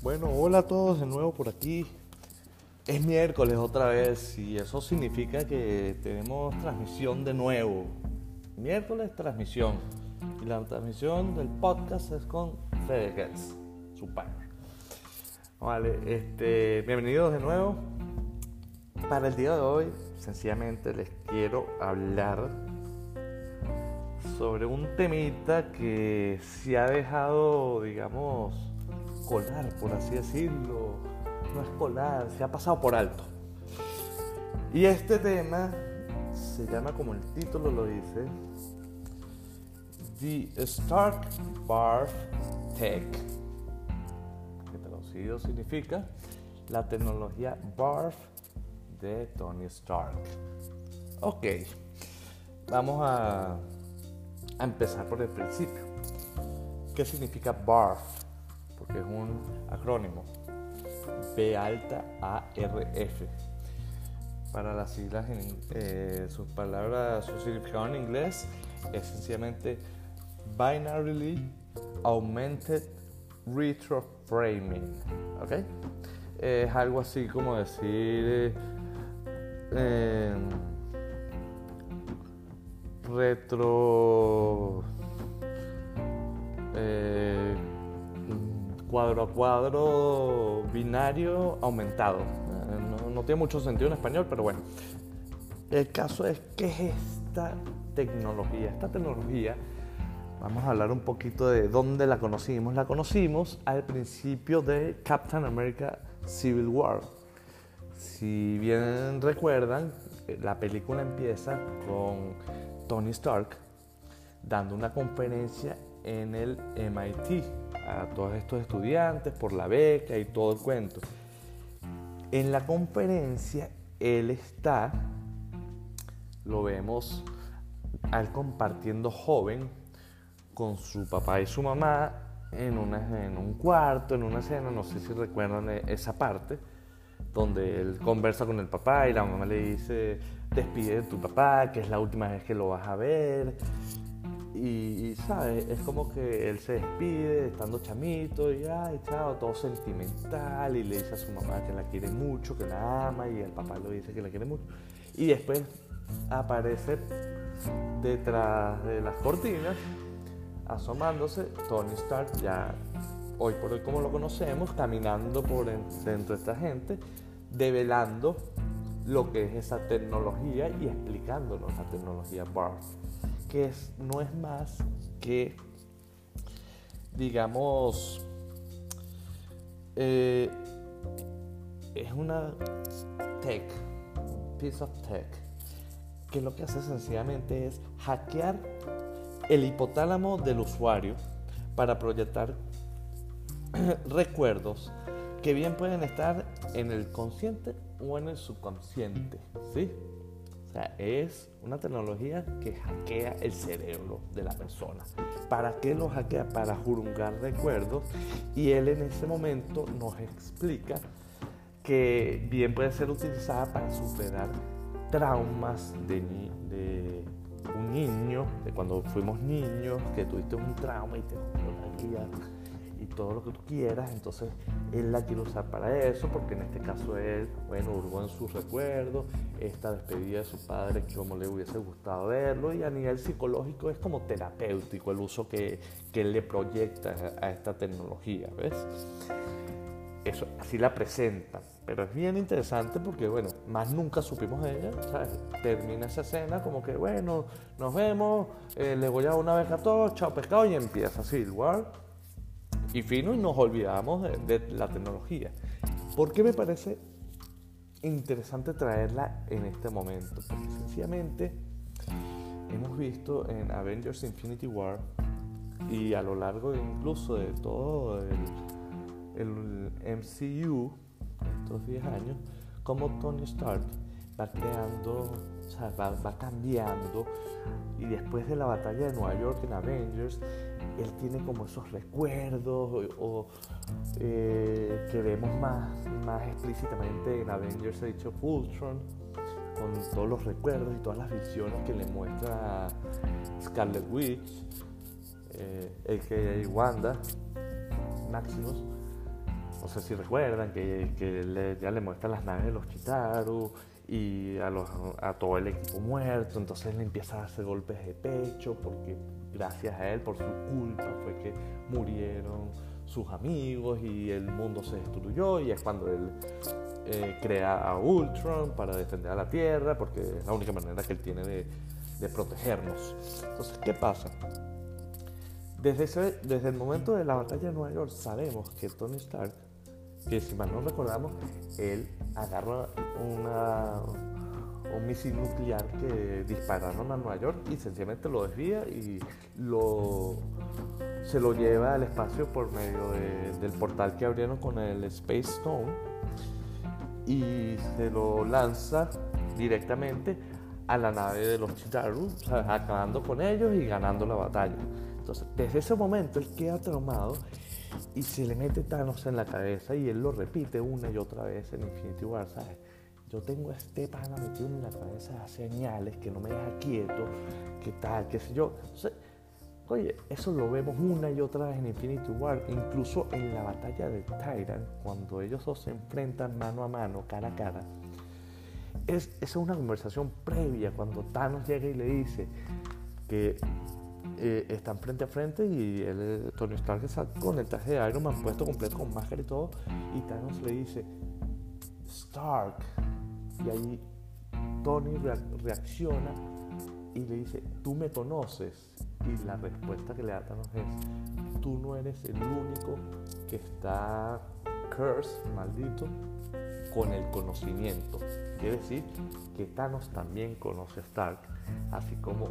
Bueno, hola a todos de nuevo por aquí. Es miércoles otra vez y eso significa que tenemos transmisión de nuevo. Miércoles transmisión. Y la transmisión del podcast es con Fede Getz, su partner. Vale, este, bienvenidos de nuevo. Para el día de hoy, sencillamente les quiero hablar sobre un temita que se ha dejado, digamos, colar, por así decirlo. No es colar, se ha pasado por alto. Y este tema se llama como el título lo dice, The Stark Barf Tech, que traducido significa la tecnología BARF de Tony Stark. Ok, vamos a, a empezar por el principio. ¿Qué significa BARF? Porque es un acrónimo. B alta A R F. Para las siglas, en, eh, sus palabras, su significado en inglés es sencillamente Binarily Augmented Retroframing. ¿Ok? Es algo así como decir. Eh, retro. Eh, cuadro a cuadro binario aumentado. No, no, tiene mucho sentido en español, pero bueno. El caso es que es esta tecnología. Esta tecnología, vamos a hablar un poquito de dónde la conocimos. La conocimos al principio de Captain America Civil War. Si bien recuerdan, la película empieza con Tony Stark dando una conferencia en el MIT a todos estos estudiantes por la beca y todo el cuento. En la conferencia él está, lo vemos, al compartiendo joven con su papá y su mamá en, una, en un cuarto, en una escena, no sé si recuerdan esa parte, donde él conversa con el papá y la mamá le dice, despide de tu papá, que es la última vez que lo vas a ver. Y, ¿sabes? Es como que él se despide estando chamito y, ay, chao, todo sentimental. Y le dice a su mamá que la quiere mucho, que la ama. Y el papá le dice que la quiere mucho. Y después aparece detrás de las cortinas, asomándose, Tony Stark, ya hoy por hoy como lo conocemos, caminando por dentro de esta gente, develando lo que es esa tecnología y explicándonos la tecnología BARF que es, no es más que, digamos, eh, es una tech, piece of tech, que lo que hace sencillamente es hackear el hipotálamo del usuario para proyectar recuerdos que bien pueden estar en el consciente o en el subconsciente, ¿sí? Es una tecnología que hackea el cerebro de la persona. ¿Para qué lo hackea? Para jurungar recuerdos. Y él en ese momento nos explica que bien puede ser utilizada para superar traumas de, un niño, de cuando fuimos niños, que tuviste un trauma y te la y todo lo que tú quieras, entonces él la quiere usar para eso, porque en este caso él, bueno, hurgó en sus recuerdos, esta despedida de su padre, como le hubiese gustado verlo, y a nivel psicológico es como terapéutico el uso que, que él le proyecta a esta tecnología, ¿ves? Eso, así la presenta, pero es bien interesante porque, bueno, más nunca supimos de ella, ¿sabes? Termina esa escena como que, bueno, nos vemos, eh, le voy a una vez a todos, chao pescado, y empieza Civil War y fino y nos olvidamos de, la tecnología. ¿Por qué me parece interesante traerla en este momento? Porque sencillamente hemos visto en Avengers Infinity War y a lo largo incluso de todo el, MCU, estos 10 años, como Tony Stark va creando, o sea, va, va cambiando y después de la batalla de Nueva York en Avengers, él tiene como esos recuerdos o, eh, que vemos más, más explícitamente en Avengers Age of Ultron, con todos los recuerdos y todas las visiones que le muestra Scarlet Witch, eh. Wanda, Maximus. no sé si recuerdan que, que ya le muestran las naves de los Chitaru y a, a todo el equipo muerto, entonces le empieza a hacer golpes de pecho porque gracias a él, por su culpa, fue que murieron sus amigos y el mundo se destruyó y es cuando él eh, crea a Ultron para defender a la Tierra porque es la única manera que él tiene de, de protegernos. Entonces, ¿qué pasa? Desde, ese, desde el momento de la batalla de Nueva York sabemos que Tony Stark, que si mal no recordamos, él agarra una, un misil nuclear que dispararon a Nueva York y sencillamente lo desvía y lo, se lo lleva al espacio por medio del portal que abrieron con el Space Stone y se lo lanza directamente a la nave de los Chitaru, acabando con ellos y ganando la batalla. Entonces, desde ese momento él queda traumado y se le mete Thanos en la cabeza y él lo repite una y otra vez en Infinity War, ¿sabes? Yo tengo este pana metido en la cabeza señales que no me deja quieto, que tal, qué sé yo. oye, eso lo vemos una y otra vez en Infinity War, incluso en la batalla de Tyrant, cuando ellos dos se enfrentan mano a mano, cara a cara es, es una conversación previa cuando Thanos llega y le dice que eh, están frente a frente y el Tony Stark está con el traje de Iron Man puesto completo con máscara y todo y Thanos le dice Stark y ahí Tony reacciona y le dice tú me conoces y la respuesta que le da Thanos es tú no eres el único que está curse maldito con el conocimiento Quiere decir que Thanos también conoce a Stark, así como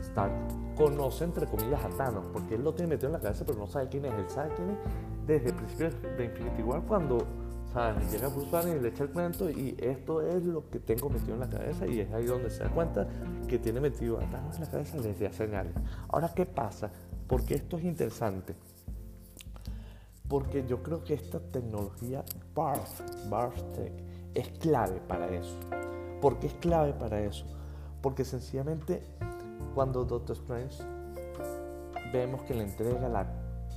Stark conoce entre comillas a Thanos, porque él lo tiene metido en la cabeza, pero no sabe quién es. Él sabe quién es desde el principio de Infinity War cuando llega Bruce Banner y le echa el cuento y esto es lo que tengo metido en la cabeza y es ahí donde se da cuenta que tiene metido a en la cabeza desde hace años. Ahora, ¿qué pasa? Porque esto es interesante. Porque yo creo que esta tecnología BARF, BARF Tech, es clave para eso. ¿Por qué es clave para eso? Porque sencillamente cuando Doctor Strange vemos que le entrega la,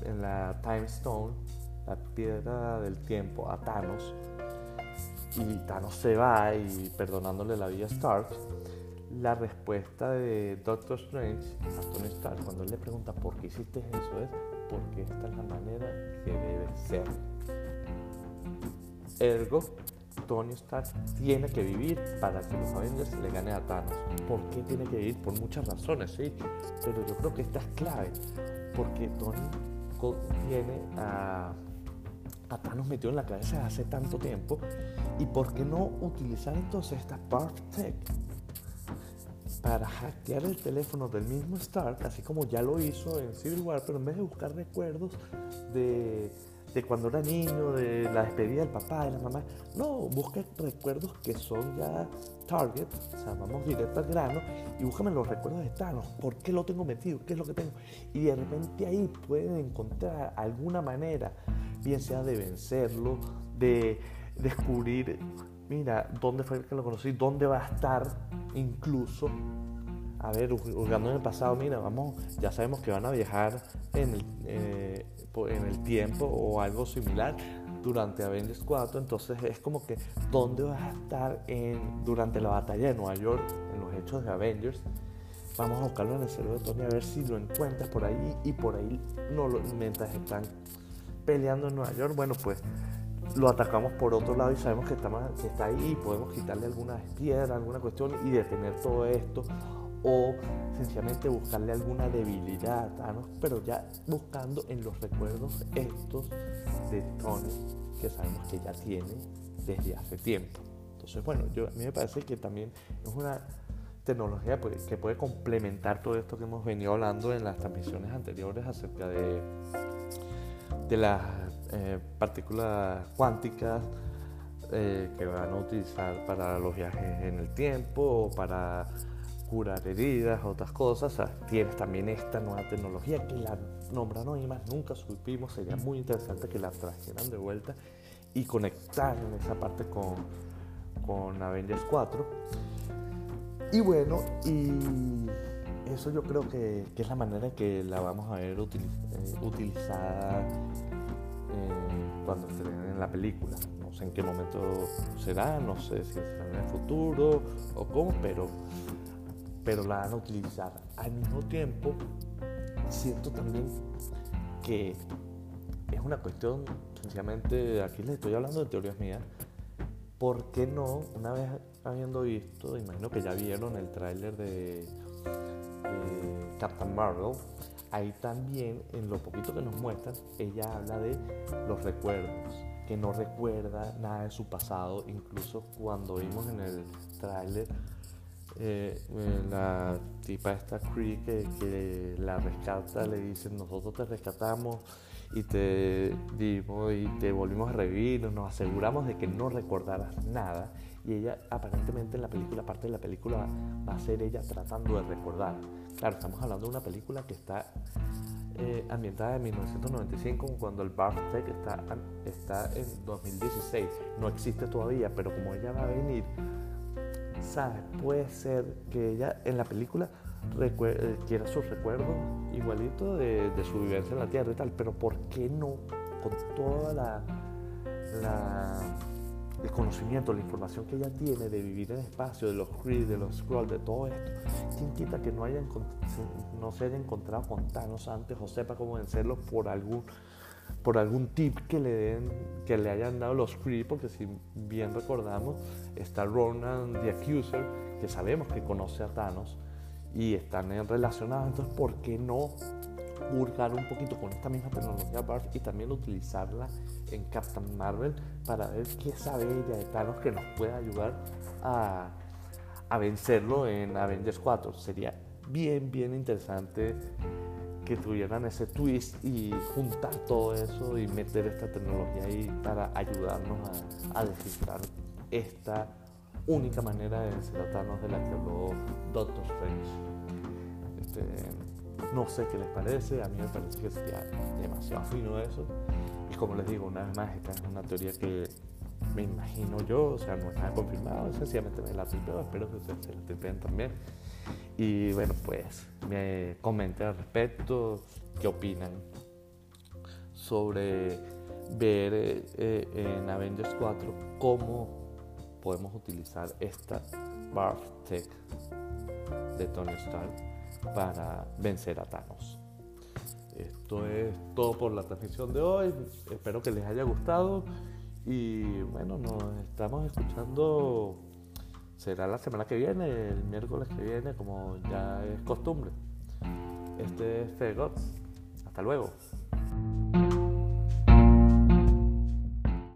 en la Time Stone, la piedra del tiempo, a Thanos, y Thanos se va y perdonándole la vida a Stark, la respuesta de Doctor Strange a Tony Stark cuando él le pregunta por qué hiciste eso es porque esta es la manera que debe ser. Ergo, Tony Stark tiene que vivir para que los Avengers le gane a Thanos. ¿Por qué tiene que vivir? Por muchas razones, sí. Pero yo creo que esta es clave. Porque Tony tiene a, a Thanos metido en la cabeza hace tanto tiempo. ¿Y por qué no utilizar entonces esta Part Tech para hackear el teléfono del mismo Stark, así como ya lo hizo en Civil War, pero en vez de buscar recuerdos de de cuando era niño, de la despedida del papá, de la mamá. No, busca recuerdos que son ya target, o sea, vamos directo al grano y búscame los recuerdos de Thanos. ¿Por qué lo tengo metido? ¿Qué es lo que tengo? Y de repente ahí pueden encontrar alguna manera, bien sea de vencerlo, de descubrir, mira, dónde fue que lo conocí, dónde va a estar incluso a ver, jugando en el pasado, mira, vamos, ya sabemos que van a viajar en el, eh, en el tiempo o algo similar durante Avengers 4, entonces es como que, ¿dónde vas a estar en, durante la batalla de Nueva York, en los hechos de Avengers? Vamos a buscarlo en el cerebro de Tony a ver si lo encuentras por ahí y por ahí, no lo, mientras están peleando en Nueva York, bueno, pues lo atacamos por otro lado y sabemos que está, ahí y podemos quitarle alguna piedra, alguna cuestión y detener todo esto o sencillamente buscarle alguna debilidad a Thanos, pero ya buscando en los recuerdos estos de Tony que sabemos que ya tiene desde hace tiempo. Entonces, bueno, a mí me parece que también es una tecnología pues, que puede complementar todo esto que hemos venido hablando en las transmisiones anteriores acerca de, de las eh, partículas cuánticas eh, que van a utilizar para los viajes en el tiempo o para curar heridas, otras cosas. tienes también esta nueva tecnología que la nombraron y más nunca supimos. Sería muy interesante que la trajeran de vuelta y conectar en esa parte con, con Avengers 4. Y bueno, y eso yo creo que, es la manera que la vamos a ver eh, utilizada. Eh, cuando en la película. No sé en qué momento será, no sé si será en el futuro o cómo, pero, pero la van a utilizar. Al mismo tiempo, siento también que es una cuestión, sencillamente, aquí les estoy hablando de teorías mías, ¿por qué no, una vez habiendo visto, imagino que ya vieron el tráiler de, Captain Marvel, ahí también, en lo poquito que nos muestran, ella habla de los recuerdos, que no recuerda nada de su pasado, incluso cuando vimos en el tráiler eh, la tipa esta Cree que, que, la rescata, le dicen nosotros te rescatamos y te dimos y te volvimos a revivir, nos aseguramos de que no recordaras nada y ella aparentemente en la película, parte de la película va a ser ella tratando de recordar. Claro, estamos hablando de una película que está eh, ambientada en 1995 cuando el Bartek está, está en 2016. No existe todavía, pero como ella va a venir, ¿sabes? Puede ser que ella en la película eh, quiera sus recuerdos igualito de, de, su vivencia en la Tierra y tal, pero ¿por qué no con toda la, la el conocimiento, la información que ella tiene de vivir en espacio, de los Kree, de los Skrull, de todo esto, ¿quién quita que no, haya, no se haya encontrado con Thanos antes o sepa cómo vencerlo por algún, por algún tip que le, den, que le hayan dado los Kree? Porque si bien recordamos, está Ronan the Accuser, que sabemos que conoce a Thanos y están relacionados, entonces ¿por qué no hurgar un poquito con esta misma tecnología BARF y también utilizarla en Captain Marvel para ver qué sabe ella de Thanos que nos puede ayudar a, a vencerlo en Avengers 4. Sería bien, bien interesante que tuvieran ese twist y juntar todo eso y meter esta tecnología ahí para ayudarnos a, a descifrar esta única manera de vencer a Thanos de la que habló Doctor Strange. Este, no sé qué les parece, a mí me parece que sería demasiado fino eso. Y como les digo, una vez más, esta es una teoría que me imagino yo, o sea, no es nada confirmado, sencillamente me la tripeo, espero que ustedes se la tripeen también. Y bueno, pues me comenten al respecto, qué opinan sobre ver eh, en Avengers 4 cómo podemos utilizar esta Barf Tech de Tony Stark para vencer a Thanos. Esto es todo por la transmisión de hoy. Espero que les haya gustado. Y bueno, nos estamos escuchando. Será la semana que viene, el miércoles que viene, como ya es costumbre. Este es Fegots. Hasta luego.